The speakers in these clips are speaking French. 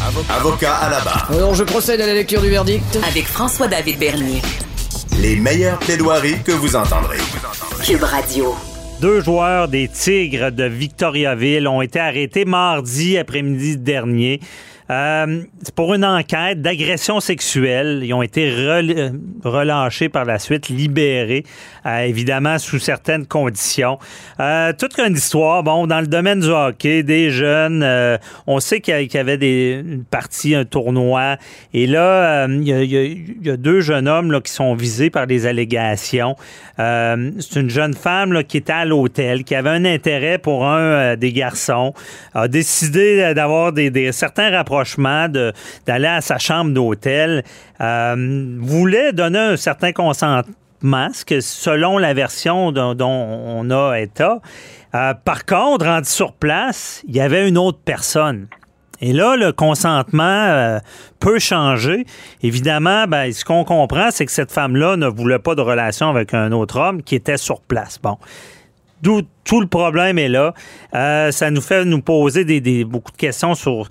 Avocat à la barre. Alors, je procède à la lecture du verdict. Avec François-David Bernier. Les meilleures plaidoiries que vous entendrez. Cube Radio. Deux joueurs des Tigres de Victoriaville ont été arrêtés mardi après-midi dernier. Euh, c'est pour une enquête d'agression sexuelle. Ils ont été rel- relâchés par la suite, libérés, euh, évidemment sous certaines conditions. Euh, toute une histoire, bon, dans le domaine du hockey, des jeunes, euh, on sait qu'il y avait des, une partie, un tournoi, et là, euh, il y, a, deux jeunes hommes qui sont visés par des allégations. Euh, c'est une jeune femme qui était à l'hôtel, qui avait un intérêt pour un euh, des garçons, a décidé euh, d'avoir des- certains rapprochements, d'aller à sa chambre d'hôtel, euh, voulait donner un certain consentement, ce que selon la version dont, dont on a état. Euh, par contre, rendu sur place, il y avait une autre personne. Et là, le consentement euh, peut changer. Évidemment, ben, ce qu'on comprend, c'est que cette femme-là ne voulait pas de relation avec un autre homme qui était sur place. Bon. D'où tout le problème est là. Euh, ça nous fait nous poser des, des- beaucoup de questions sur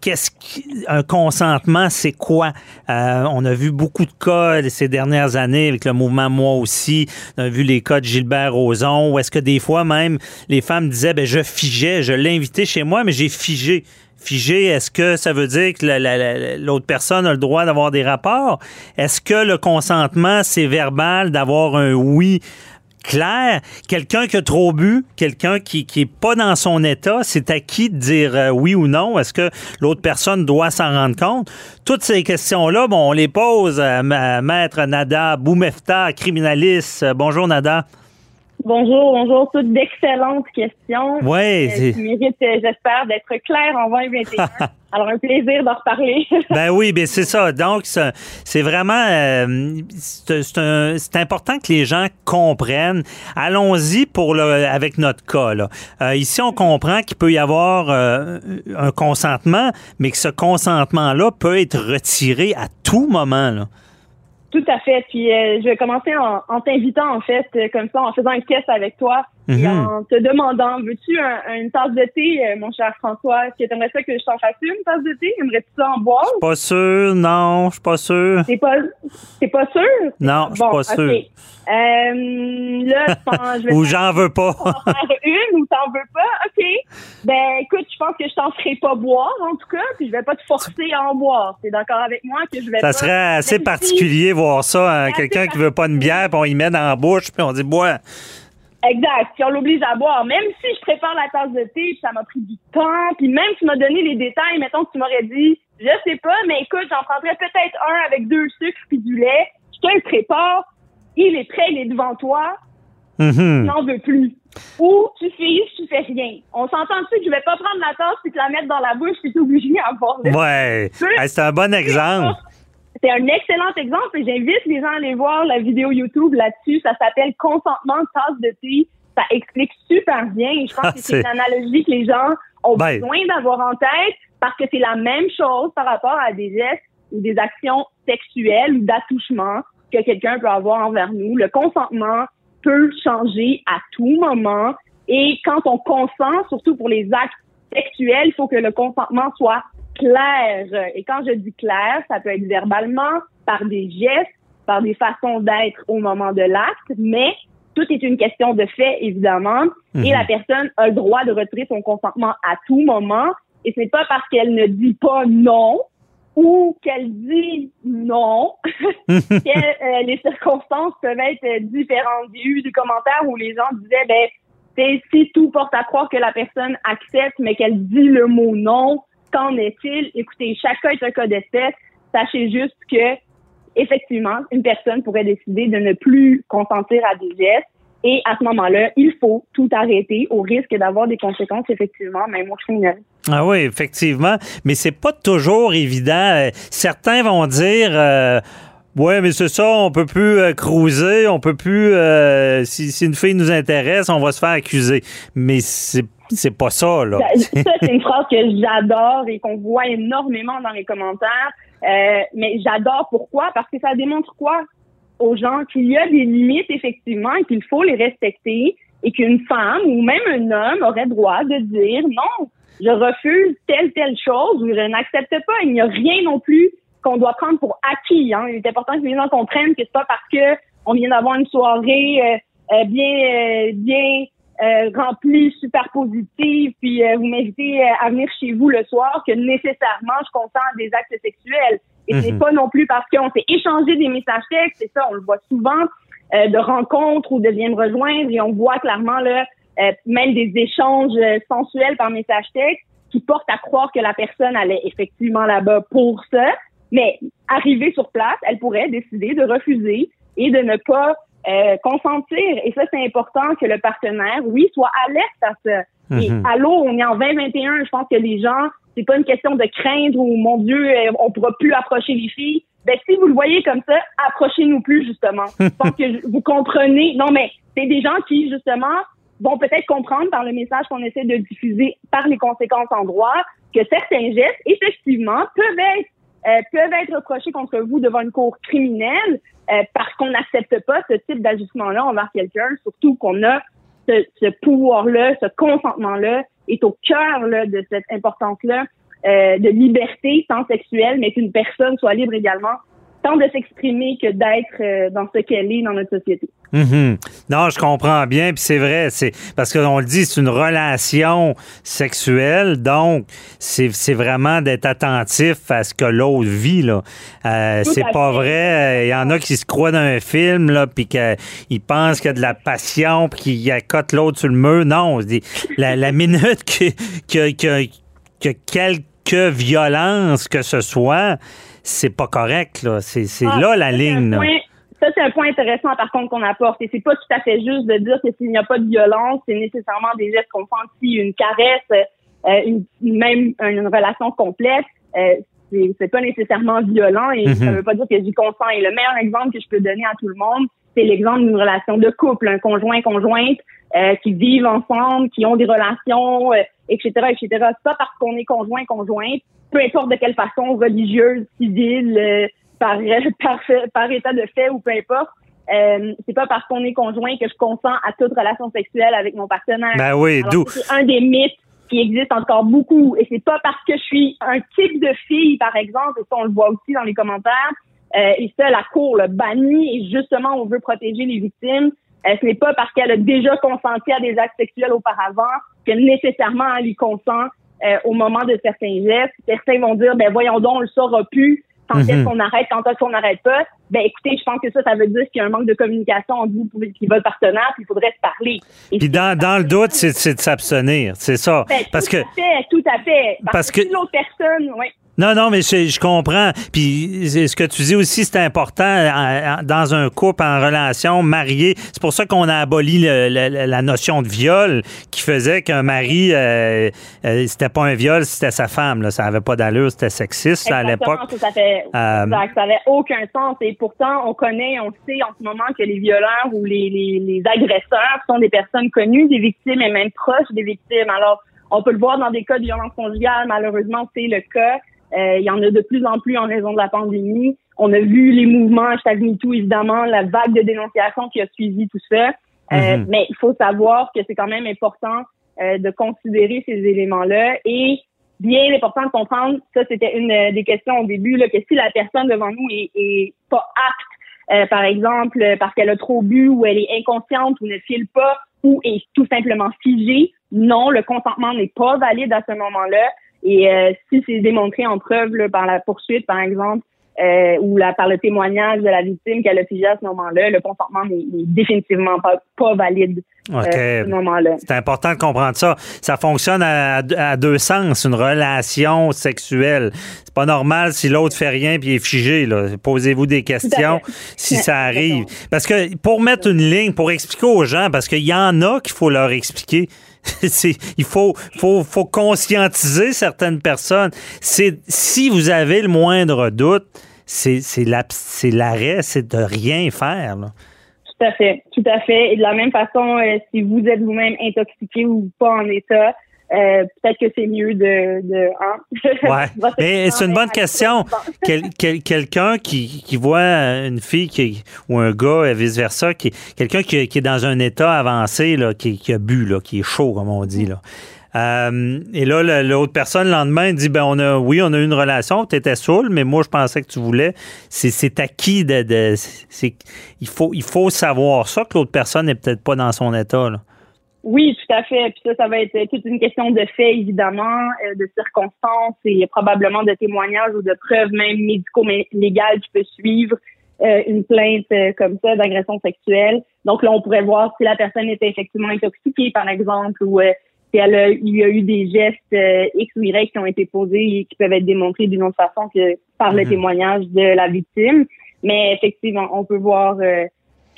qu'est-ce qu'un consentement, c'est quoi? Euh, on a vu beaucoup de cas ces dernières années avec le mouvement Moi aussi. On a vu les cas de Gilbert Rozon, où est-ce que des fois même les femmes disaient, ben, je figeais, je l'ai invité chez moi, mais j'ai figé. Figé, est-ce que ça veut dire que la- la- la- l'autre personne a le droit d'avoir des rapports? Est-ce que le consentement, c'est verbal d'avoir un oui clair? Quelqu'un qui a trop bu, quelqu'un qui qui est pas dans son état, c'est à qui de dire euh, oui ou non? Est-ce que l'autre personne doit s'en rendre compte? Toutes ces questions-là, bon, on les pose à, ma- Maître Nada Boumefta, criminaliste. Euh, Bonjour, Nada. Bonjour, bonjour. Toutes d'excellentes questions. Ouais, euh, qui méritent, euh, j'espère, d'être claires en 2021. Alors, un plaisir d'en reparler. Ben oui, ben c'est ça. Donc, c'est vraiment... euh, c'est important que les gens comprennent. Allons-y pour le, avec notre cas. Là. Euh, ici, on comprend qu'il peut y avoir un consentement, mais que ce consentement-là peut être retiré à tout moment. Là. Tout à fait. Puis, euh, je vais commencer en, en t'invitant, en fait, euh, comme ça, en faisant un test avec toi Mhm. en te demandant, veux-tu un- une tasse de thé, euh, mon cher François? Est-ce que t'aimerais ça que je t'en fasse une tasse de thé? Aimerais-tu ça en boire? Pas sûr, non, je suis pas sûr. T'es pas, pas sûr? Non, je suis Bon, pas sûr. Euh, là, je vais Ou j'en veux pas. en faire une ou t'en veux pas? OK. Ben, écoute, je pense que je t'en ferai pas boire, en tout cas, puis je vais pas te forcer à en boire. T'es d'accord avec moi que je vais Ça pas... serait assez si- particulier voir ça, hein, quelqu'un qui veut pas une bière, puis on y met dans la bouche, puis on dit bois. Exact. Puis on l'oblige à boire. Même si je prépare la tasse de thé, puis ça m'a pris du temps, puis même tu m'as donné les détails, mettons que tu m'aurais dit, je sais pas, mais écoute, j'en prendrais peut-être un avec deux sucres puis du lait. Je te le prépare. Il est prêt, il est devant toi. Mhm. n'en veux plus. Ou tu figes, tu fais rien. On s'entend-tu que je vais pas prendre la tasse puis te la mettre dans la bouche puis t'es obligé à boire Ouais, c'est un bon exemple. C'est un excellent exemple et j'invite les gens à aller voir la vidéo YouTube là-dessus. Ça s'appelle Consentement de tasse de thé. Ça explique super bien. Et je pense Ah, que c'est une analogie que les gens ont Ben. besoin d'avoir en tête parce que c'est la même chose par rapport à des gestes ou des actions sexuelles ou d'attouchement que quelqu'un peut avoir envers nous. Le consentement peut changer à tout moment et quand on consent, surtout pour les actes sexuels, il faut que le consentement soit clair. Et quand je dis clair, ça peut être verbalement, par des gestes, par des façons d'être au moment de l'acte, mais tout est une question de fait, évidemment, Mhm. et la personne a le droit de retirer son consentement à tout moment, et c'est pas parce qu'elle ne dit pas non ou qu'elle dit non que euh, les circonstances peuvent être différentes. J'ai eu des commentaires où les gens disaient, ben, c'est- si tout porte à croire que la personne accepte, mais qu'elle dit le mot non, qu'en est-il? Écoutez, cas est un cas d'espèce. Sachez juste que, effectivement, une personne pourrait décider de ne plus consentir à des gestes. Et à ce moment-là, il faut tout arrêter au risque d'avoir des conséquences, effectivement, même au criminel. Ah oui, effectivement. Mais c'est pas toujours évident. Euh, Certains vont dire. euh, Ouais, mais c'est ça, on peut plus euh, cruiser, on peut plus. euh, si, si une fille nous intéresse, on va se faire accuser. Mais c'est c'est pas ça, là. Ça, ça, c'est une phrase que j'adore et qu'on voit énormément dans les commentaires. Euh, mais j'adore pourquoi? Parce que ça démontre quoi? Aux gens? Qu'il y a des limites, effectivement, et qu'il faut les respecter et qu'une femme ou même un homme aurait droit de dire non. je refuse telle, telle chose ou je n'accepte pas. Il n'y a rien non plus qu'on doit prendre pour acquis. Hein. Il est important que les gens comprennent que c'est pas parce que on vient d'avoir une soirée euh, euh, bien, euh, bien remplie, super positive, puis vous m'invitez à venir chez vous le soir que nécessairement je consens des actes sexuels. Et c'est mhm. pas non plus parce qu'on s'est échangé des messages textes, c'est ça, on le voit souvent, de rencontres ou de viens me rejoindre et on voit clairement là, même des échanges sensuels par message texte qui portent à croire que la personne allait effectivement là-bas pour ça. Mais arrivée sur place, elle pourrait décider de refuser et de ne pas euh, consentir. Et ça, c'est important que le partenaire, oui, soit alerte à ça. Et mhm. allô, on est en 2021, je pense que les gens, c'est pas une question de craindre ou mon Dieu, euh, on pourra plus approcher les filles. Ben, si vous le voyez comme ça, approchez-nous plus, justement. je pense que vous comprenez. Non, mais c'est des gens qui, justement, vont peut-être comprendre par le message qu'on essaie de diffuser par les conséquences en droit que certains gestes, effectivement, peuvent être euh, peuvent être reprochés contre vous devant une cour criminelle euh, parce qu'on n'accepte pas ce type d'ajustement-là envers quelqu'un, surtout qu'on a ce, ce pouvoir-là, ce consentement-là est au cœur de cette importance-là euh, de liberté tant sexuelle, mais qu'une personne soit libre également tant de s'exprimer que d'être euh, dans ce qu'elle est dans notre société. Mhm. Non, je comprends bien, puis c'est vrai, c'est parce qu'on le dit, c'est une relation sexuelle, donc c'est vraiment d'être attentif à ce que l'autre vit là. Euh, c'est pas vrai, il y en a qui se croient dans un film là, puis qu'ils pensent qu'il y a de la passion, puis qu'ils accotent l'autre sur le mur. Non, la, la minute que, que, que, que quelque violence que ce soit, c'est pas correct. Là. C'est, c'est ah, là la ligne. ça, c'est un point intéressant, par contre, qu'on apporte. Et c'est pas tout à fait juste de dire que s'il n'y a pas de violence, c'est nécessairement des gestes qu'on si une caresse, euh, une, même une relation complète. Euh, c'est, c'est pas nécessairement violent et ça mm-hmm. veut pas dire que j'y consens. Et le meilleur exemple que je peux donner à tout le monde, c'est l'exemple d'une relation de couple, un conjoint conjointe euh, qui vivent ensemble, qui ont des relations, etc., etc. Pas parce qu'on est conjoint conjointe peu importe de quelle façon, religieuse, civile, euh, par, par, par état de fait ou peu importe. Euh, c'est pas parce qu'on est conjoint que je consens à toute relation sexuelle avec mon partenaire. Ben oui, d'où. C'est un des mythes qui existe encore beaucoup. Et c'est pas parce que je suis un type de fille, par exemple, et ça on le voit aussi dans les commentaires, euh, et ça la cour le bannit et justement on veut protéger les victimes. Euh, ce n'est pas parce qu'elle a déjà consenti à des actes sexuels auparavant que nécessairement elle y consent euh, au moment de certains gestes. Certains vont dire, ben voyons donc, on le saura plus. Quand est-ce mhm. qu'on arrête, quand est-ce qu'on n'arrête pas? Ben écoutez, je pense que ça, ça veut dire qu'il y a un manque de communication entre vous et votre partenaire, puis il faudrait se parler. puis dans, dans le doute, c'est de s'abstenir, c'est ça. Ben, parce tout que, à fait, tout à fait. Parce, que, l'autre personne, oui. Non, non, mais je, comprends. Puis ce que tu dis aussi, c'est important dans un couple en relation marié. C'est pour ça qu'on a aboli la notion de viol qui faisait qu'un mari, euh, euh, c'était pas un viol, c'était sa femme. Là. Ça avait pas d'allure, c'était sexiste à l'époque. Ça, fait, euh, ça avait aucun sens. Et pourtant, on connaît, on sait en ce moment que les violeurs ou les, les, les agresseurs sont des personnes connues, des victimes et même proches des victimes. Alors, on peut le voir dans des cas de violence conjugale. Malheureusement, c'est le cas. Euh, il y en a de plus en plus en raison de la pandémie. On a vu les mouvements hashtag MeToo, évidemment, la vague de dénonciation qui a suivi tout ça. Euh, mhm. Mais il faut savoir que c'est quand même important euh, de considérer ces éléments-là et bien important de comprendre, ça c'était une des questions au début, là, que si la personne devant nous est, est pas apte, par exemple, parce qu'elle a trop bu ou elle est inconsciente ou ne file pas ou est tout simplement figée, non, le consentement n'est pas valide à ce moment-là. Et euh, si c'est démontré en preuve par la poursuite, par exemple, euh, ou la, par le témoignage de la victime qu'elle a figé à ce moment-là, le consentement n'est définitivement pas, pas valide euh, à ce moment-là. C'est important de comprendre ça. Ça fonctionne à, à deux sens, une relation sexuelle. C'est pas normal si l'autre fait rien puis est figé. Posez-vous des questions si ça arrive. Parce que pour mettre une ligne, pour expliquer aux gens, parce qu'il y en a qu'il faut leur expliquer il faut, faut, faut conscientiser certaines personnes. C'est si vous avez le moindre doute, c'est l'arrêt, c'est de rien faire. Tout à fait, tout à fait. Et de la même façon, euh, si vous êtes vous-même intoxiqué ou pas en état, euh, peut-être que c'est mieux de. de hein? ouais. c'est une bonne question. quelqu'un qui, qui voit une fille qui, ou un gars, et vice-versa, qui, quelqu'un qui, qui, est dans un état avancé, là, qui, qui a bu, là, qui est chaud, comme on dit, là. Euh, et là, l'autre personne, le lendemain, dit ben on a, oui, on a eu une relation, tu étais saoul, mais moi, je pensais que tu voulais. C'est acquis de. de il, faut, il faut savoir ça, que l'autre personne n'est peut-être pas dans son état. Là. Oui, tout à fait. Puis ça, ça va être toute une question de faits, évidemment, euh, de circonstances et probablement de témoignages ou de preuves même médico-légales qui peuvent suivre euh, une plainte euh, comme ça d'agression sexuelle. Donc là, on pourrait voir si la personne était effectivement intoxiquée, par exemple, ou si elle a, il y a eu des gestes X ou Y qui ont été posés et qui peuvent être démontrés d'une autre façon que par le mhm. témoignage de la victime. Mais effectivement, on peut voir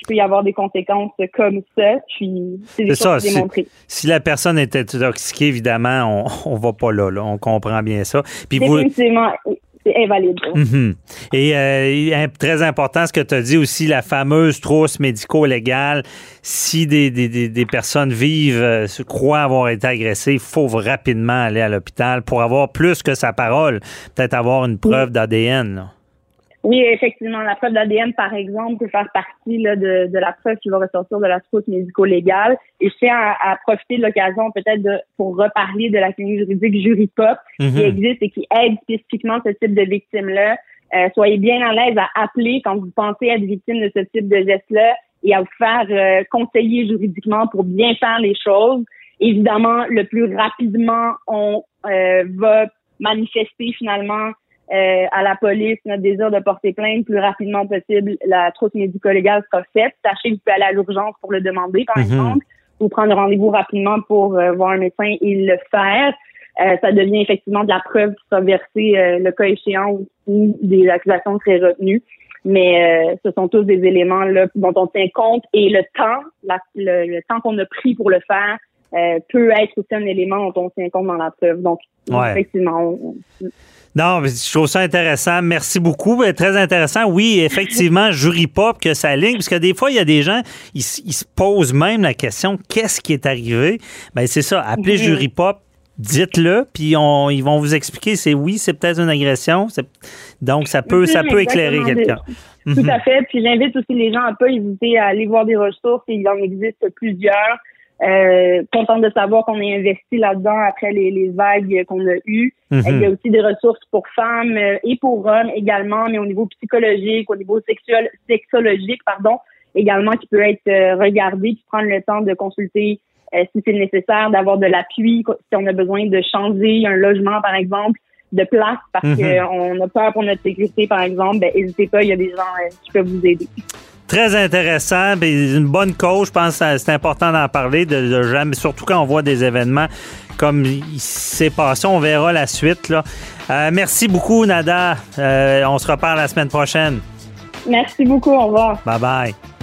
peut y avoir des conséquences comme ça. Puis c'est ça. Si, la personne était intoxiquée, évidemment, on ne va pas là, On comprend bien ça. Puis Définitivement. C'est invalide. Mhm. Et euh, très important, ce que tu as dit aussi, la fameuse trousse médico-légale. Si des, des, des, personnes vivent, euh, se croient avoir été agressées, il faut rapidement aller à l'hôpital pour avoir plus que sa parole, peut-être avoir une preuve d'ADN. Oui, effectivement, la preuve d'ADN, par exemple, peut faire partie là, de, de, la preuve qui va ressortir de la trousse médico-légale. Et je tiens à, profiter de l'occasion peut-être pour reparler de la clinique juridique Juripop qui mhm. existe et qui aide spécifiquement ce type de victimes-là. Euh, soyez bien à l'aise à appeler quand vous pensez être victime de ce type de geste-là et à vous faire euh, conseiller juridiquement pour bien faire les choses. Évidemment, le plus rapidement on euh, va manifester finalement euh, à la police notre désir de porter plainte plus rapidement possible, la trousse médico-légale sera faite. Sachez que vous pouvez aller à l'urgence pour le demander, par mhm. exemple, ou prendre rendez-vous rapidement pour euh, voir un médecin et le faire. Euh, ça devient effectivement de la preuve qui sera versée le cas échéant ou, des accusations très retenues. Mais ce sont tous des éléments là, dont on tient compte et le temps, le, temps qu'on a pris pour le faire peut être aussi un élément dont on tient compte dans la preuve. Donc, effectivement, on, non, je trouve ça intéressant. Merci beaucoup. Ben, très intéressant. Oui, effectivement, jury pop que ça ligne, parce que des fois, il y a des gens, ils, se posent même la question qu'est-ce qui est arrivé? Ben, c'est ça. Appelez jury pop, dites-le, puis on, ils vont vous expliquer. C'est oui, c'est peut-être une agression. Donc, ça peut, ça peut éclairer quelqu'un. Tout à mhm. fait. Puis j'invite aussi les gens à pas hésiter à aller voir des ressources. Il en existe plusieurs. Euh, contente de savoir qu'on est investi là-dedans après les, les vagues qu'on a eues. Mhm. Il y a aussi des ressources pour femmes euh, et pour hommes également, mais au niveau psychologique, au niveau sexuel, sexologique, pardon, également qui peut être euh, regardé, qui prendre le temps de consulter euh, si c'est nécessaire, d'avoir de l'appui, si on a besoin de changer un logement, par exemple, de place parce mhm. qu'on a peur pour notre sécurité, par exemple, ben, n'hésitez pas, il y a des gens qui peuvent vous aider. Très intéressant, une bonne cause. Je pense que c'est important d'en parler, de, jamais, surtout quand on voit des événements comme il s'est passé. On verra la suite. Là. Euh, merci beaucoup, Nada. Euh, on se reparle la semaine prochaine. Merci beaucoup. Au revoir. Bye bye.